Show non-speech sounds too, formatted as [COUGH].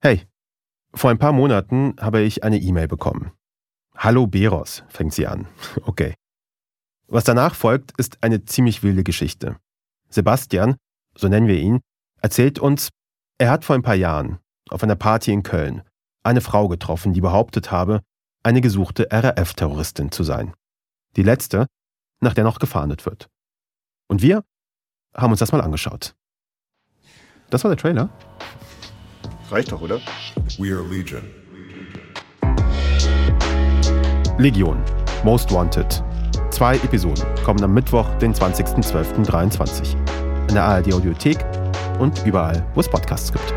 Hey, vor ein paar Monaten habe ich eine E-Mail bekommen. Hallo Beros, fängt sie an. [LAUGHS] Okay. Was danach folgt, ist eine ziemlich wilde Geschichte. Sebastian, so nennen wir ihn, erzählt uns, er hat vor ein paar Jahren auf einer Party in Köln eine Frau getroffen, die behauptet habe, eine gesuchte RAF-Terroristin zu sein. Die letzte, nach der noch gefahndet wird. Und wir haben uns das mal angeschaut. Das war der Trailer. Reicht doch, oder? We are Legion. Legion. Most Wanted. Zwei Episoden kommen am Mittwoch, den 20.12.23. In der ARD Audiothek und überall, wo es Podcasts gibt.